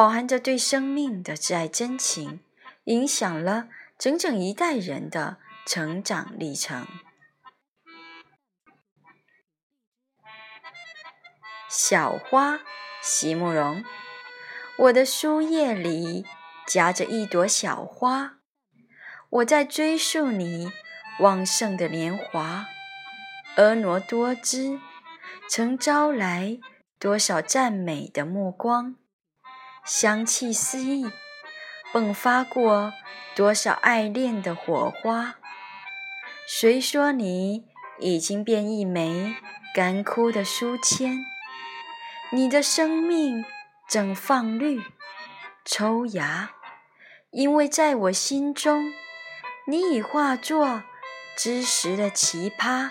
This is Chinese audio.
饱含着对生命的挚爱真情，影响了整整一代人的成长历程。小花，席慕容。我的书页里夹着一朵小花，我在追溯你旺盛的年华。婀娜多姿，曾招来多少赞美的目光。香气四溢，迸发过多少爱恋的火花？谁说你已经变一枚干枯的书签？你的生命正放绿、抽芽，因为在我心中，你已化作知识的奇葩。